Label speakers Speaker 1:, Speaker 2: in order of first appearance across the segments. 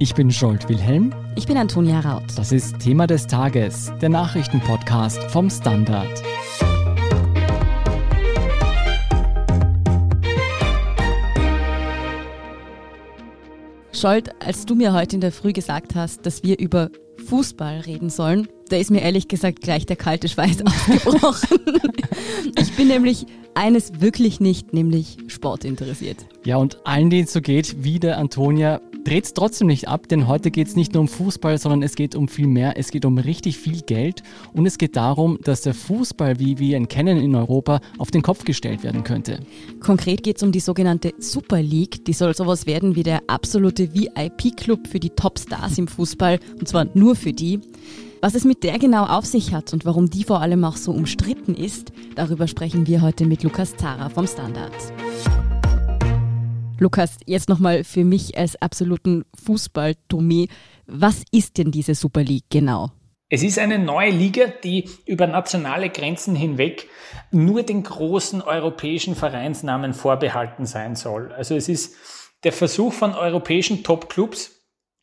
Speaker 1: Ich bin Scholt Wilhelm.
Speaker 2: Ich bin Antonia Raut.
Speaker 1: Das ist Thema des Tages, der Nachrichtenpodcast vom Standard.
Speaker 2: Scholt, als du mir heute in der Früh gesagt hast, dass wir über Fußball reden sollen, da ist mir ehrlich gesagt gleich der kalte Schweiß ausgebrochen. ich bin nämlich eines wirklich nicht, nämlich Sport interessiert.
Speaker 1: Ja, und allen, denen es so geht, wie der Antonia, dreht es trotzdem nicht ab, denn heute geht es nicht nur um Fußball, sondern es geht um viel mehr. Es geht um richtig viel Geld und es geht darum, dass der Fußball, wie wir ihn kennen in Europa, auf den Kopf gestellt werden könnte.
Speaker 2: Konkret geht es um die sogenannte Super League. Die soll sowas werden wie der absolute VIP-Club für die Top-Stars im Fußball und zwar nur für die. Was es mit der genau auf sich hat und warum die vor allem auch so umstritten ist, darüber sprechen wir heute mit Lukas Zara vom Standard. Lukas, jetzt nochmal für mich als absoluten Fußball-Dummy. Was ist denn diese Super League genau?
Speaker 3: Es ist eine neue Liga, die über nationale Grenzen hinweg nur den großen europäischen Vereinsnamen vorbehalten sein soll. Also es ist der Versuch von europäischen Top-Clubs,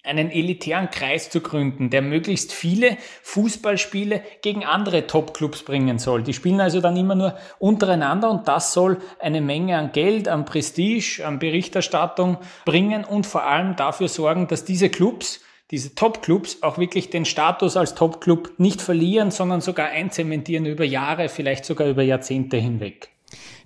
Speaker 3: einen elitären Kreis zu gründen, der möglichst viele Fußballspiele gegen andere Topclubs bringen soll. Die spielen also dann immer nur untereinander und das soll eine Menge an Geld, an Prestige, an Berichterstattung bringen und vor allem dafür sorgen, dass diese Clubs diese Top-Clubs auch wirklich den Status als Top-Club nicht verlieren, sondern sogar einzementieren über Jahre, vielleicht sogar über Jahrzehnte hinweg.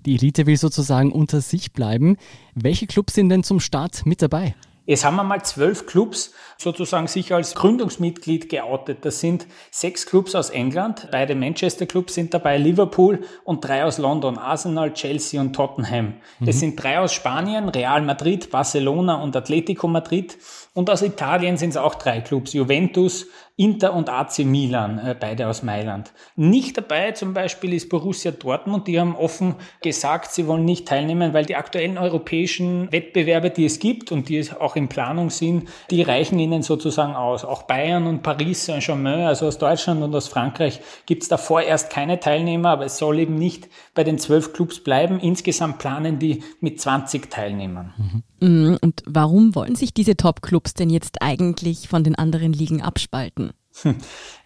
Speaker 1: Die Elite will sozusagen unter sich bleiben. Welche Clubs sind denn zum Start mit dabei?
Speaker 3: Jetzt haben wir mal zwölf Clubs sozusagen sich als Gründungsmitglied geoutet. Das sind sechs Clubs aus England, beide Manchester Clubs sind dabei, Liverpool und drei aus London, Arsenal, Chelsea und Tottenham. Mhm. Es sind drei aus Spanien, Real Madrid, Barcelona und Atletico Madrid. Und aus Italien sind es auch drei Clubs, Juventus, Inter und AC Milan, äh, beide aus Mailand. Nicht dabei zum Beispiel ist Borussia Dortmund, die haben offen gesagt, sie wollen nicht teilnehmen, weil die aktuellen europäischen Wettbewerbe, die es gibt und die auch in Planung sind, die reichen ihnen sozusagen aus. Auch Bayern und Paris Saint-Germain, also aus Deutschland und aus Frankreich, gibt es da vorerst keine Teilnehmer, aber es soll eben nicht bei den zwölf Clubs bleiben. Insgesamt planen die mit 20 Teilnehmern.
Speaker 2: Mhm. Und warum wollen sich diese Top-Clubs denn jetzt eigentlich von den anderen Ligen abspalten?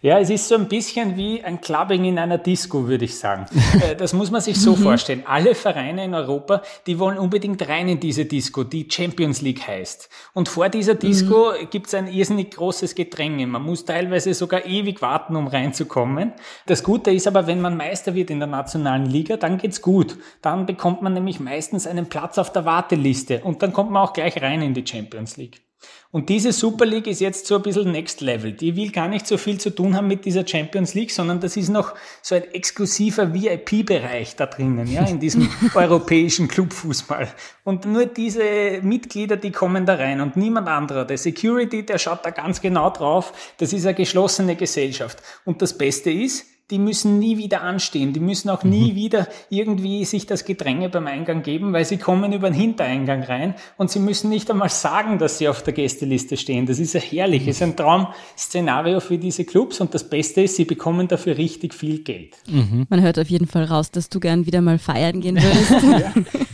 Speaker 3: Ja, es ist so ein bisschen wie ein Clubbing in einer Disco, würde ich sagen. Äh, das muss man sich so mhm. vorstellen. Alle Vereine in Europa, die wollen unbedingt rein in diese Disco, die Champions League heißt. Und vor dieser Disco mhm. gibt es ein irrsinnig großes Gedränge. Man muss teilweise sogar ewig warten, um reinzukommen. Das Gute ist aber, wenn man Meister wird in der nationalen Liga, dann geht's gut. Dann bekommt man nämlich meistens einen Platz auf der Warteliste und dann kommt man auch gleich rein in die Champions League. Und diese Super League ist jetzt so ein bisschen Next Level. Die will gar nicht so viel zu tun haben mit dieser Champions League, sondern das ist noch so ein exklusiver VIP-Bereich da drinnen, ja, in diesem europäischen Clubfußball. Und nur diese Mitglieder, die kommen da rein und niemand anderer. Der Security, der schaut da ganz genau drauf. Das ist eine geschlossene Gesellschaft. Und das Beste ist, die müssen nie wieder anstehen. Die müssen auch nie mhm. wieder irgendwie sich das Gedränge beim Eingang geben, weil sie kommen über den Hintereingang rein und sie müssen nicht einmal sagen, dass sie auf der Gästeliste stehen. Das ist ja herrlich. Das ist ein Traum-Szenario für diese Clubs und das Beste ist, sie bekommen dafür richtig viel Geld.
Speaker 2: Mhm. Man hört auf jeden Fall raus, dass du gern wieder mal feiern gehen würdest. ja.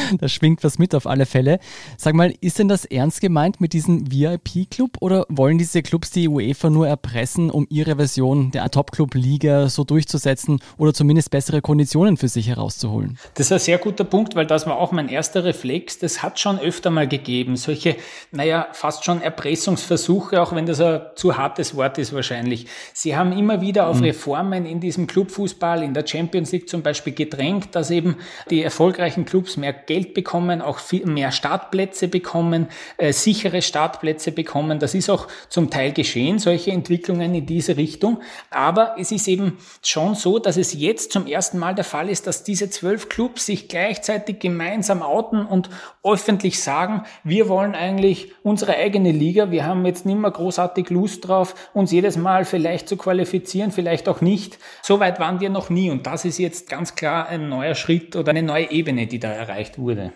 Speaker 1: da schwingt was mit auf alle Fälle. Sag mal, ist denn das ernst gemeint mit diesem VIP-Club oder wollen diese Clubs die UEFA nur erpressen, um ihre Version der Top-Club-Liga so durchzusetzen oder zumindest bessere Konditionen für sich herauszuholen?
Speaker 3: Das ist ein sehr guter Punkt, weil das war auch mein erster Reflex. Das hat schon öfter mal gegeben. Solche, naja, fast schon Erpressungsversuche, auch wenn das ein zu hartes Wort ist wahrscheinlich. Sie haben immer wieder auf mhm. Reformen in diesem Clubfußball, in der Champions League zum Beispiel gedrängt, dass eben die erfolgreichen Clubs mehr Geld bekommen, auch viel mehr Startplätze bekommen, äh, sichere Startplätze bekommen. Das ist auch zum Teil geschehen, solche Entwicklungen in diese Richtung. Aber es ist eben schon so, dass es jetzt zum ersten Mal der Fall ist, dass diese zwölf Clubs sich gleichzeitig gemeinsam outen und öffentlich sagen, wir wollen eigentlich unsere eigene Liga. Wir haben jetzt nicht mehr großartig Lust drauf, uns jedes Mal vielleicht zu qualifizieren, vielleicht auch nicht. So weit waren wir noch nie. Und das ist jetzt ganz klar ein neuer Schritt oder eine neue Ebene, die da erreicht wurde.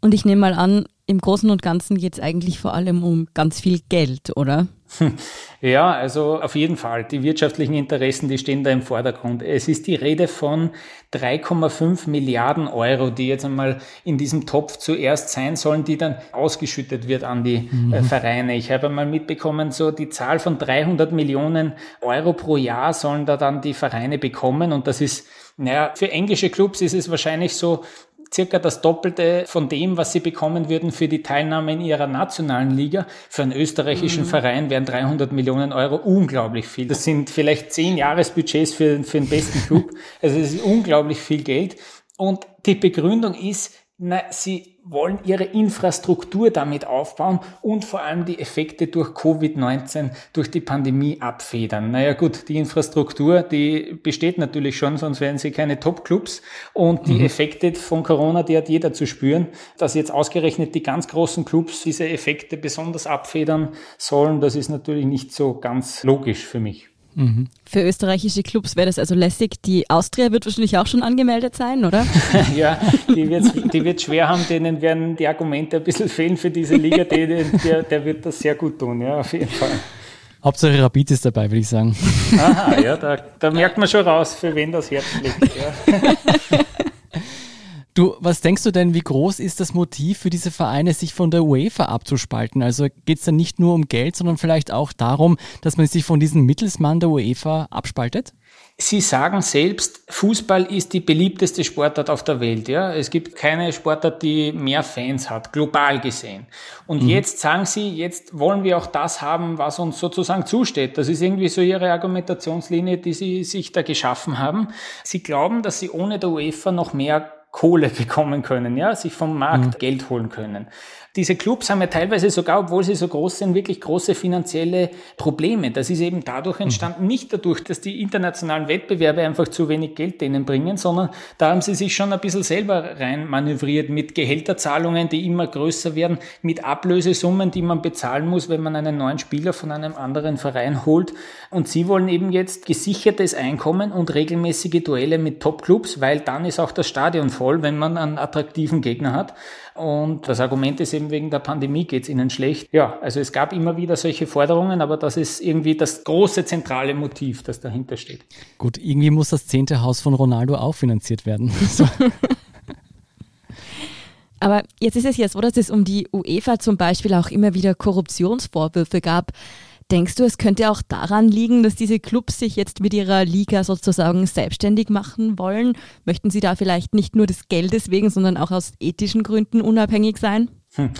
Speaker 2: Und ich nehme mal an, im Großen und Ganzen geht es eigentlich vor allem um ganz viel Geld, oder?
Speaker 3: Ja, also auf jeden Fall. Die wirtschaftlichen Interessen, die stehen da im Vordergrund. Es ist die Rede von 3,5 Milliarden Euro, die jetzt einmal in diesem Topf zuerst sein sollen, die dann ausgeschüttet wird an die äh, mhm. Vereine. Ich habe einmal mitbekommen, so die Zahl von 300 Millionen Euro pro Jahr sollen da dann die Vereine bekommen und das ist naja, für englische Clubs ist es wahrscheinlich so circa das Doppelte von dem, was sie bekommen würden für die Teilnahme in ihrer nationalen Liga. Für einen österreichischen mhm. Verein wären 300 Millionen Euro unglaublich viel. Das sind vielleicht zehn Jahresbudgets für, für den besten Club. Also es ist unglaublich viel Geld. Und die Begründung ist, na, sie wollen ihre Infrastruktur damit aufbauen und vor allem die Effekte durch Covid-19, durch die Pandemie abfedern. Naja gut, die Infrastruktur, die besteht natürlich schon, sonst wären sie keine Top-Clubs. Und die mhm. Effekte von Corona, die hat jeder zu spüren. Dass jetzt ausgerechnet die ganz großen Clubs diese Effekte besonders abfedern sollen, das ist natürlich nicht so ganz logisch für mich.
Speaker 2: Mhm. Für österreichische Clubs wäre das also lässig. Die Austria wird wahrscheinlich auch schon angemeldet sein, oder?
Speaker 3: ja, die wird, die wird schwer haben, denen werden die Argumente ein bisschen fehlen für diese Liga. Der, der wird das sehr gut tun, ja, auf jeden Fall.
Speaker 1: Hauptsache Rapid ist dabei, würde ich sagen.
Speaker 3: Aha, ja, da, da merkt man schon raus, für wen das Herz liegt. Ja.
Speaker 1: Du, was denkst du denn, wie groß ist das Motiv für diese Vereine, sich von der UEFA abzuspalten? Also geht es dann nicht nur um Geld, sondern vielleicht auch darum, dass man sich von diesem Mittelsmann der UEFA abspaltet?
Speaker 3: Sie sagen selbst, Fußball ist die beliebteste Sportart auf der Welt. Ja, es gibt keine Sportart, die mehr Fans hat, global gesehen. Und mhm. jetzt sagen Sie, jetzt wollen wir auch das haben, was uns sozusagen zusteht. Das ist irgendwie so Ihre Argumentationslinie, die Sie sich da geschaffen haben. Sie glauben, dass Sie ohne der UEFA noch mehr Kohle bekommen können, ja, sich vom Markt mhm. Geld holen können. Diese Clubs haben ja teilweise sogar, obwohl sie so groß sind, wirklich große finanzielle Probleme. Das ist eben dadurch mhm. entstanden, nicht dadurch, dass die internationalen Wettbewerbe einfach zu wenig Geld denen bringen, sondern da haben sie sich schon ein bisschen selber rein manövriert mit Gehälterzahlungen, die immer größer werden, mit Ablösesummen, die man bezahlen muss, wenn man einen neuen Spieler von einem anderen Verein holt. Und sie wollen eben jetzt gesichertes Einkommen und regelmäßige Duelle mit Top-Clubs, weil dann ist auch das Stadion voll, wenn man einen attraktiven Gegner hat. Und das Argument ist eben, wegen der Pandemie geht es ihnen schlecht. Ja, also es gab immer wieder solche Forderungen, aber das ist irgendwie das große zentrale Motiv, das dahinter steht.
Speaker 1: Gut, irgendwie muss das zehnte Haus von Ronaldo auch finanziert werden.
Speaker 2: Aber jetzt ist es ja so, dass es um die UEFA zum Beispiel auch immer wieder Korruptionsvorwürfe gab. Denkst du, es könnte auch daran liegen, dass diese Clubs sich jetzt mit ihrer Liga sozusagen selbstständig machen wollen? Möchten sie da vielleicht nicht nur des Geldes wegen, sondern auch aus ethischen Gründen unabhängig sein? Hm.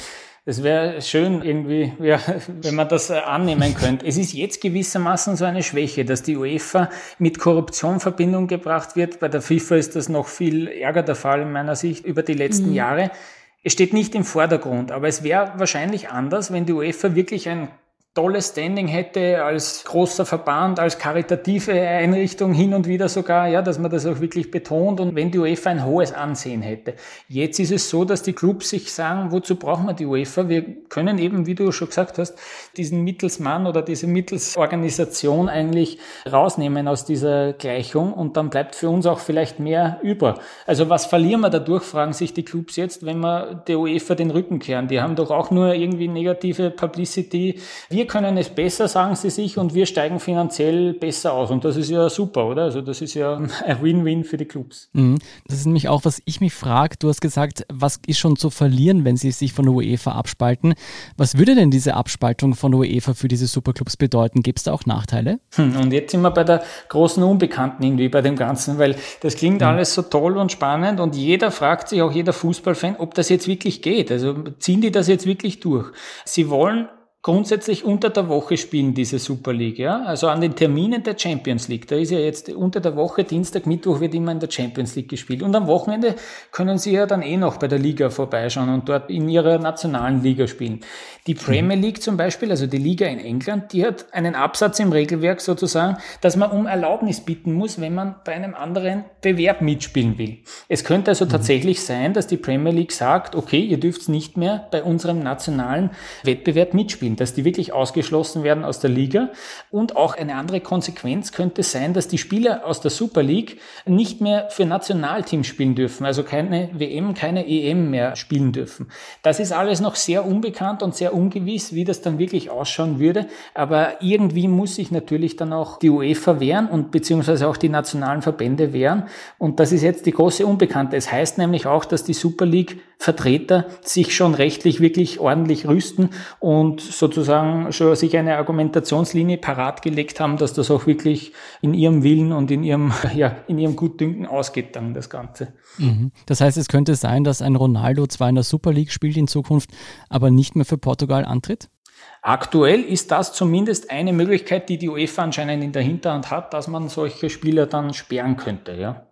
Speaker 3: Das wäre schön irgendwie, ja, wenn man das äh, annehmen könnte. Es ist jetzt gewissermaßen so eine Schwäche, dass die UEFA mit Korruption in Verbindung gebracht wird. Bei der FIFA ist das noch viel ärger der Fall in meiner Sicht über die letzten mhm. Jahre. Es steht nicht im Vordergrund, aber es wäre wahrscheinlich anders, wenn die UEFA wirklich ein tolles Standing hätte als großer Verband, als karitative Einrichtung hin und wieder sogar, ja, dass man das auch wirklich betont und wenn die UEFA ein hohes Ansehen hätte. Jetzt ist es so, dass die Clubs sich sagen, wozu brauchen wir die UEFA? Wir können eben, wie du schon gesagt hast, diesen Mittelsmann oder diese Mittelsorganisation eigentlich rausnehmen aus dieser Gleichung und dann bleibt für uns auch vielleicht mehr über. Also was verlieren wir dadurch, fragen sich die Clubs jetzt, wenn wir der UEFA den Rücken kehren. Die haben doch auch nur irgendwie negative Publicity. Wir wir können es besser, sagen sie sich, und wir steigen finanziell besser aus. Und das ist ja super, oder? Also das ist ja ein Win-Win für die Clubs.
Speaker 1: Mhm. Das ist nämlich auch, was ich mich frage. Du hast gesagt, was ist schon zu verlieren, wenn sie sich von der UEFA abspalten? Was würde denn diese Abspaltung von der UEFA für diese Superclubs bedeuten? Gibt es da auch Nachteile?
Speaker 3: Hm, und jetzt sind wir bei der großen Unbekannten irgendwie bei dem Ganzen, weil das klingt mhm. alles so toll und spannend und jeder fragt sich, auch jeder Fußballfan, ob das jetzt wirklich geht. Also ziehen die das jetzt wirklich durch? Sie wollen grundsätzlich unter der Woche spielen, diese Super League, ja. Also an den Terminen der Champions League. Da ist ja jetzt unter der Woche, Dienstag, Mittwoch wird immer in der Champions League gespielt. Und am Wochenende können sie ja dann eh noch bei der Liga vorbeischauen und dort in ihrer nationalen Liga spielen. Die Premier League zum Beispiel, also die Liga in England, die hat einen Absatz im Regelwerk sozusagen, dass man um Erlaubnis bitten muss, wenn man bei einem anderen Bewerb mitspielen will. Es könnte also mhm. tatsächlich sein, dass die Premier League sagt, okay, ihr dürft nicht mehr bei unserem nationalen Wettbewerb mitspielen spielen, dass die wirklich ausgeschlossen werden aus der Liga. Und auch eine andere Konsequenz könnte sein, dass die Spieler aus der Super League nicht mehr für Nationalteams spielen dürfen, also keine WM, keine EM mehr spielen dürfen. Das ist alles noch sehr unbekannt und sehr ungewiss, wie das dann wirklich ausschauen würde. Aber irgendwie muss sich natürlich dann auch die UEFA wehren und beziehungsweise auch die nationalen Verbände wehren. Und das ist jetzt die große Unbekannte. Es heißt nämlich auch, dass die Super League Vertreter sich schon rechtlich wirklich ordentlich rüsten und sozusagen schon sich eine Argumentationslinie parat gelegt haben, dass das auch wirklich in ihrem Willen und in ihrem, ja, in ihrem Gutdünken ausgeht dann das Ganze.
Speaker 1: Mhm. Das heißt, es könnte sein, dass ein Ronaldo zwar in der Super League spielt in Zukunft, aber nicht mehr für Portugal antritt?
Speaker 3: Aktuell ist das zumindest eine Möglichkeit, die die UEFA anscheinend in der Hinterhand hat, dass man solche Spieler dann sperren könnte, ja.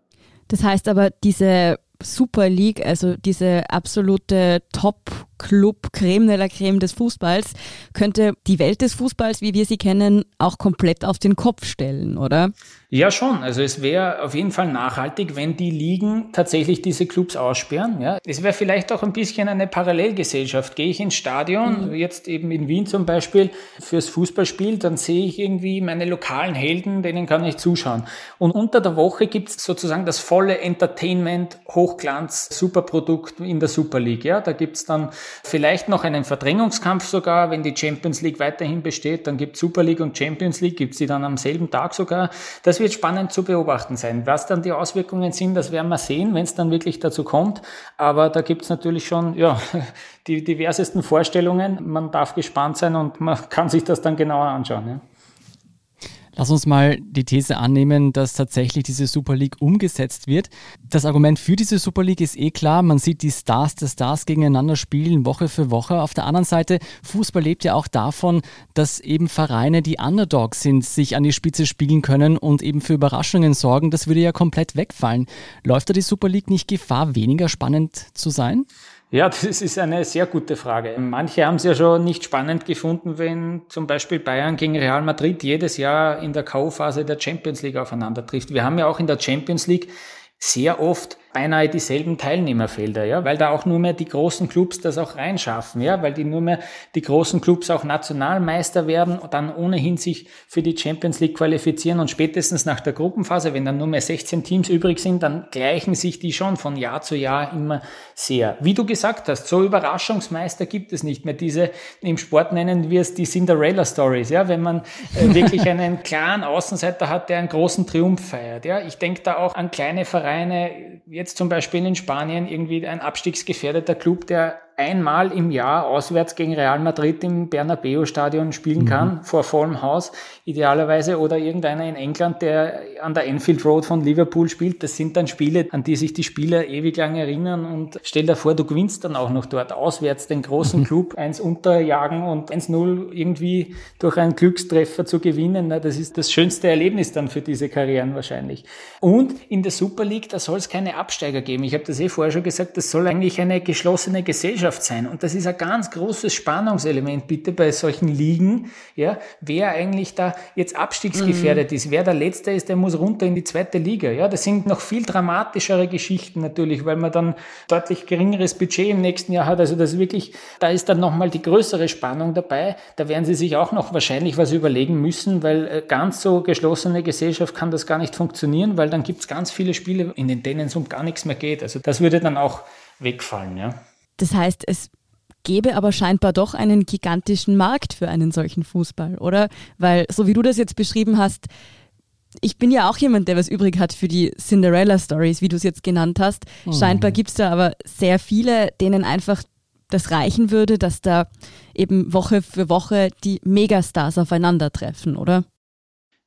Speaker 2: Das heißt aber, diese Super League, also diese absolute Top-Club, Creme de la Creme des Fußballs, könnte die Welt des Fußballs, wie wir sie kennen, auch komplett auf den Kopf stellen, oder?
Speaker 3: Ja, schon. Also es wäre auf jeden Fall nachhaltig, wenn die Ligen tatsächlich diese Clubs aussperren. Ja, es wäre vielleicht auch ein bisschen eine Parallelgesellschaft. Gehe ich ins Stadion, mhm. jetzt eben in Wien zum Beispiel, fürs Fußballspiel, dann sehe ich irgendwie meine lokalen Helden, denen kann ich zuschauen. Und unter der Woche gibt es sozusagen das volle Entertainment, Hochglanz, Superprodukt in der Super League. Ja, da gibt es dann vielleicht noch einen Verdrängungskampf sogar, wenn die Champions League weiterhin besteht, dann gibt Super League und Champions League, gibt es die dann am selben Tag sogar. Das das wird spannend zu beobachten sein. Was dann die Auswirkungen sind, das werden wir sehen, wenn es dann wirklich dazu kommt. Aber da gibt es natürlich schon ja, die diversesten Vorstellungen. Man darf gespannt sein und man kann sich das dann genauer anschauen. Ja.
Speaker 1: Lass uns mal die These annehmen, dass tatsächlich diese Super League umgesetzt wird. Das Argument für diese Super League ist eh klar. Man sieht die Stars der Stars gegeneinander spielen, Woche für Woche. Auf der anderen Seite, Fußball lebt ja auch davon, dass eben Vereine, die Underdogs sind, sich an die Spitze spielen können und eben für Überraschungen sorgen. Das würde ja komplett wegfallen. Läuft da die Super League nicht Gefahr, weniger spannend zu sein?
Speaker 3: Ja, das ist eine sehr gute Frage. Manche haben es ja schon nicht spannend gefunden, wenn zum Beispiel Bayern gegen Real Madrid jedes Jahr in der K.O.-Phase der Champions League aufeinander trifft. Wir haben ja auch in der Champions League sehr oft beinahe dieselben Teilnehmerfelder, ja, weil da auch nur mehr die großen Clubs das auch reinschaffen, ja, weil die nur mehr die großen Clubs auch Nationalmeister werden und dann ohnehin sich für die Champions League qualifizieren und spätestens nach der Gruppenphase, wenn dann nur mehr 16 Teams übrig sind, dann gleichen sich die schon von Jahr zu Jahr immer sehr. Wie du gesagt hast, so Überraschungsmeister gibt es nicht mehr. Diese im Sport nennen wir es die Cinderella Stories, ja, wenn man äh, wirklich einen klaren Außenseiter hat, der einen großen Triumph feiert, ja. Ich denke da auch an kleine Vereine, jetzt zum Beispiel in Spanien irgendwie ein abstiegsgefährdeter Club, der einmal im Jahr auswärts gegen Real Madrid im Bernabeu-Stadion spielen kann, mhm. vor vollem Haus, idealerweise, oder irgendeiner in England, der an der Enfield Road von Liverpool spielt. Das sind dann Spiele, an die sich die Spieler ewig lang erinnern und stell dir vor, du gewinnst dann auch noch dort auswärts den großen mhm. Club eins unterjagen und 1-0 irgendwie durch einen Glückstreffer zu gewinnen. Das ist das schönste Erlebnis dann für diese Karrieren wahrscheinlich. Und in der Super League, da soll es keine Absteiger geben. Ich habe das eh vorher schon gesagt, das soll eigentlich eine geschlossene Gesellschaft Gesellschaft sein. Und das ist ein ganz großes Spannungselement bitte bei solchen Ligen, ja, wer eigentlich da jetzt abstiegsgefährdet mhm. ist, wer der Letzte ist, der muss runter in die zweite Liga. Ja, das sind noch viel dramatischere Geschichten natürlich, weil man dann deutlich geringeres Budget im nächsten Jahr hat. Also das wirklich, da ist dann nochmal die größere Spannung dabei. Da werden sie sich auch noch wahrscheinlich was überlegen müssen, weil äh, ganz so geschlossene Gesellschaft kann das gar nicht funktionieren, weil dann gibt es ganz viele Spiele, in denen es um gar nichts mehr geht. Also das würde dann auch wegfallen, ja.
Speaker 2: Das heißt, es gäbe aber scheinbar doch einen gigantischen Markt für einen solchen Fußball, oder? Weil, so wie du das jetzt beschrieben hast, ich bin ja auch jemand, der was übrig hat für die Cinderella Stories, wie du es jetzt genannt hast. Oh. Scheinbar gibt es da aber sehr viele, denen einfach das reichen würde, dass da eben Woche für Woche die Megastars aufeinandertreffen, oder?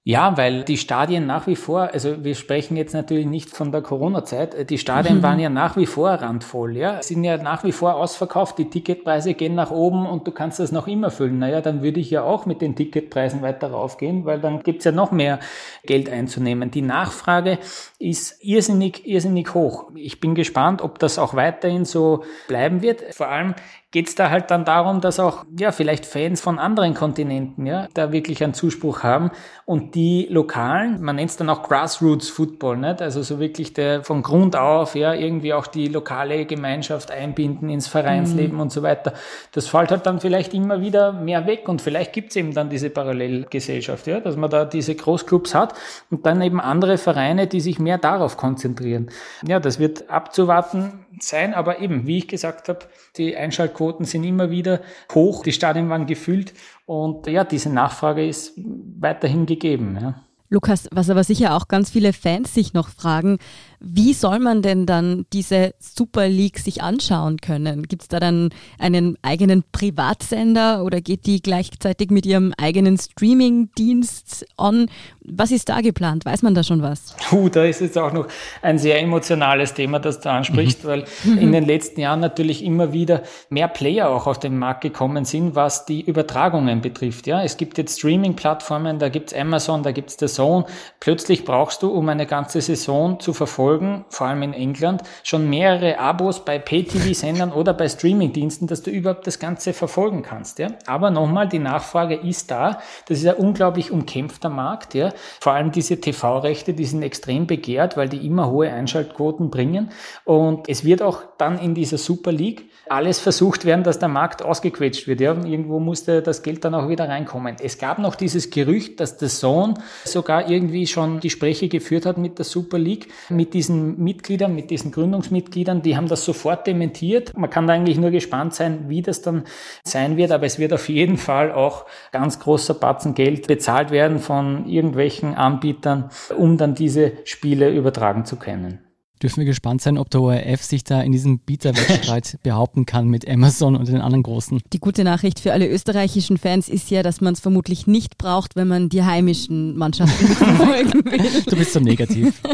Speaker 3: Ja, weil die Stadien nach wie vor, also wir sprechen jetzt natürlich nicht von der Corona-Zeit, die Stadien mhm. waren ja nach wie vor randvoll, ja, sind ja nach wie vor ausverkauft, die Ticketpreise gehen nach oben und du kannst das noch immer füllen. Naja, dann würde ich ja auch mit den Ticketpreisen weiter raufgehen, weil dann gibt's ja noch mehr Geld einzunehmen. Die Nachfrage ist irrsinnig, irrsinnig hoch. Ich bin gespannt, ob das auch weiterhin so bleiben wird. Vor allem geht es da halt dann darum, dass auch ja vielleicht Fans von anderen Kontinenten ja da wirklich einen Zuspruch haben und die lokalen, man nennt es dann auch Grassroots Football, nicht? also so wirklich der von Grund auf ja irgendwie auch die lokale Gemeinschaft einbinden ins Vereinsleben mhm. und so weiter. Das fällt halt dann vielleicht immer wieder mehr weg und vielleicht gibt es eben dann diese Parallelgesellschaft, ja, dass man da diese Großclubs hat und dann eben andere Vereine, die sich mehr darauf konzentrieren. Ja, das wird abzuwarten sein, aber eben, wie ich gesagt habe, die Einschaltquoten sind immer wieder hoch, die Stadien waren gefüllt und ja, diese Nachfrage ist weiterhin gegeben. Ja.
Speaker 2: Lukas, was aber sicher auch ganz viele Fans sich noch fragen, wie soll man denn dann diese Super League sich anschauen können? Gibt es da dann einen eigenen Privatsender oder geht die gleichzeitig mit ihrem eigenen Streaming-Dienst on? Was ist da geplant? Weiß man da schon was?
Speaker 3: Puh, da ist jetzt auch noch ein sehr emotionales Thema, das du ansprichst, mhm. weil in den letzten Jahren natürlich immer wieder mehr Player auch auf den Markt gekommen sind, was die Übertragungen betrifft. Ja, es gibt jetzt Streaming-Plattformen, da gibt es Amazon, da gibt es The Zone. Plötzlich brauchst du, um eine ganze Saison zu verfolgen, Folgen, vor allem in England, schon mehrere Abos bei Pay-TV-Sendern oder bei Streaming-Diensten, dass du überhaupt das Ganze verfolgen kannst. Ja? Aber nochmal, die Nachfrage ist da. Das ist ein unglaublich umkämpfter Markt. Ja? Vor allem diese TV-Rechte, die sind extrem begehrt, weil die immer hohe Einschaltquoten bringen. Und es wird auch dann in dieser Super League alles versucht werden, dass der Markt ausgequetscht wird. Ja? Irgendwo musste das Geld dann auch wieder reinkommen. Es gab noch dieses Gerücht, dass der Sohn sogar irgendwie schon Gespräche geführt hat mit der Super League, mit diesen Mitgliedern, mit diesen Gründungsmitgliedern. Die haben das sofort dementiert. Man kann da eigentlich nur gespannt sein, wie das dann sein wird, aber es wird auf jeden Fall auch ganz großer Batzen Geld bezahlt werden von irgendwelchen Anbietern, um dann diese Spiele übertragen zu können
Speaker 1: dürfen wir gespannt sein, ob der ORF sich da in diesem Bieterwettstreit behaupten kann mit Amazon und den anderen großen.
Speaker 2: Die gute Nachricht für alle österreichischen Fans ist ja, dass man es vermutlich nicht braucht, wenn man die heimischen Mannschaften verfolgen will.
Speaker 1: Du bist so negativ.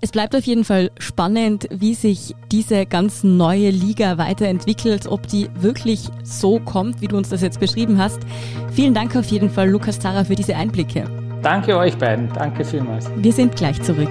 Speaker 2: Es bleibt auf jeden Fall spannend, wie sich diese ganz neue Liga weiterentwickelt, ob die wirklich so kommt, wie du uns das jetzt beschrieben hast. Vielen Dank auf jeden Fall, Lukas Zara, für diese Einblicke.
Speaker 3: Danke euch beiden. Danke vielmals.
Speaker 2: Wir sind gleich zurück.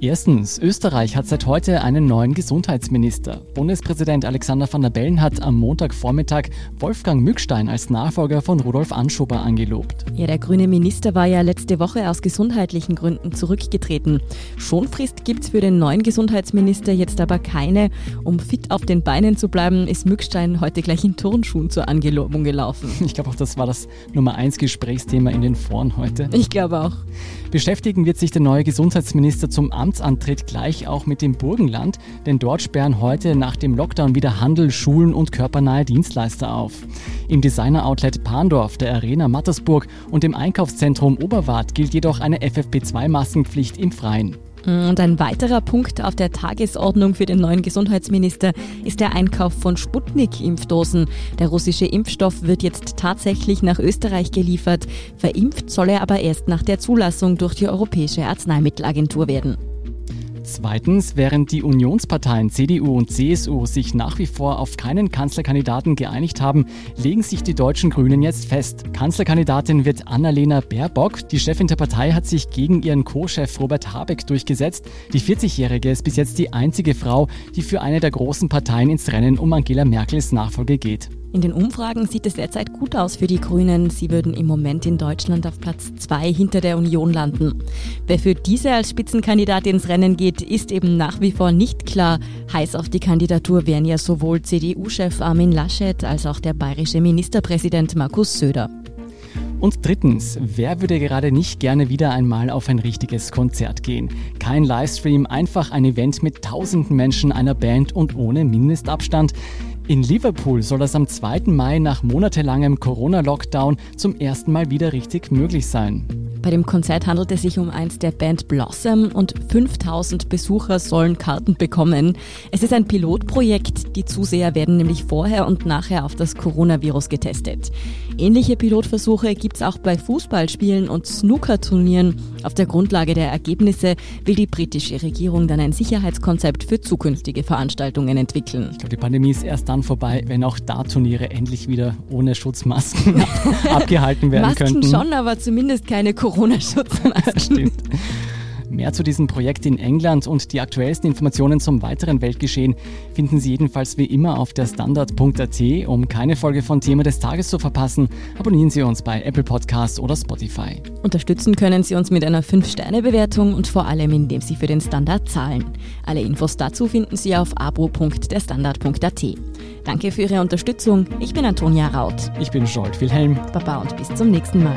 Speaker 1: Erstens, Österreich hat seit heute einen neuen Gesundheitsminister. Bundespräsident Alexander van der Bellen hat am Montagvormittag Wolfgang Mückstein als Nachfolger von Rudolf Anschober angelobt.
Speaker 2: Ja, der grüne Minister war ja letzte Woche aus gesundheitlichen Gründen zurückgetreten. Schonfrist gibt es für den neuen Gesundheitsminister jetzt aber keine. Um fit auf den Beinen zu bleiben, ist Mückstein heute gleich in Turnschuhen zur Angelobung gelaufen.
Speaker 1: Ich glaube auch, das war das Nummer 1 Gesprächsthema in den Foren heute.
Speaker 2: Ich glaube auch.
Speaker 1: Beschäftigen wird sich der neue Gesundheitsminister zum Amtsantritt gleich auch mit dem Burgenland, denn dort sperren heute nach dem Lockdown wieder Handel, Schulen und körpernahe Dienstleister auf. Im Designer-Outlet Pandorf, der Arena Mattersburg und im Einkaufszentrum Oberwart gilt jedoch eine FFP2-Maskenpflicht im Freien.
Speaker 2: Und ein weiterer Punkt auf der Tagesordnung für den neuen Gesundheitsminister ist der Einkauf von Sputnik-Impfdosen. Der russische Impfstoff wird jetzt tatsächlich nach Österreich geliefert. Verimpft soll er aber erst nach der Zulassung durch die Europäische Arzneimittelagentur werden.
Speaker 1: Zweitens, während die Unionsparteien CDU und CSU sich nach wie vor auf keinen Kanzlerkandidaten geeinigt haben, legen sich die deutschen Grünen jetzt fest. Kanzlerkandidatin wird Annalena Baerbock. Die Chefin der Partei hat sich gegen ihren Co-Chef Robert Habeck durchgesetzt. Die 40-Jährige ist bis jetzt die einzige Frau, die für eine der großen Parteien ins Rennen um Angela Merkels Nachfolge geht.
Speaker 2: In den Umfragen sieht es derzeit gut aus für die Grünen. Sie würden im Moment in Deutschland auf Platz zwei hinter der Union landen. Wer für diese als Spitzenkandidat ins Rennen geht, ist eben nach wie vor nicht klar. Heiß auf die Kandidatur wären ja sowohl CDU-Chef Armin Laschet als auch der bayerische Ministerpräsident Markus Söder.
Speaker 1: Und drittens, wer würde gerade nicht gerne wieder einmal auf ein richtiges Konzert gehen? Kein Livestream, einfach ein Event mit tausenden Menschen, einer Band und ohne Mindestabstand. In Liverpool soll das am 2. Mai nach monatelangem Corona-Lockdown zum ersten Mal wieder richtig möglich sein.
Speaker 2: Bei dem Konzert handelt es sich um eins der Band Blossom und 5000 Besucher sollen Karten bekommen. Es ist ein Pilotprojekt. Die Zuseher werden nämlich vorher und nachher auf das Coronavirus getestet. Ähnliche Pilotversuche gibt es auch bei Fußballspielen und Snookerturnieren. Auf der Grundlage der Ergebnisse will die britische Regierung dann ein Sicherheitskonzept für zukünftige Veranstaltungen entwickeln.
Speaker 1: Ich glaube, die Pandemie ist erst dann vorbei, wenn auch da Turniere endlich wieder ohne Schutzmasken abgehalten werden
Speaker 2: Masken
Speaker 1: könnten.
Speaker 2: schon, aber zumindest keine Corona-Schutzmasken.
Speaker 1: Stimmt. Mehr zu diesem Projekt in England und die aktuellsten Informationen zum weiteren Weltgeschehen finden Sie jedenfalls wie immer auf der Standard.at. Um keine Folge von Thema des Tages zu verpassen, abonnieren Sie uns bei Apple Podcasts oder Spotify.
Speaker 2: Unterstützen können Sie uns mit einer 5-Sterne-Bewertung und vor allem, indem Sie für den Standard zahlen. Alle Infos dazu finden Sie auf abo.derstandard.at. Danke für Ihre Unterstützung. Ich bin Antonia Raut.
Speaker 1: Ich bin Scholt Wilhelm.
Speaker 2: Baba und bis zum nächsten Mal.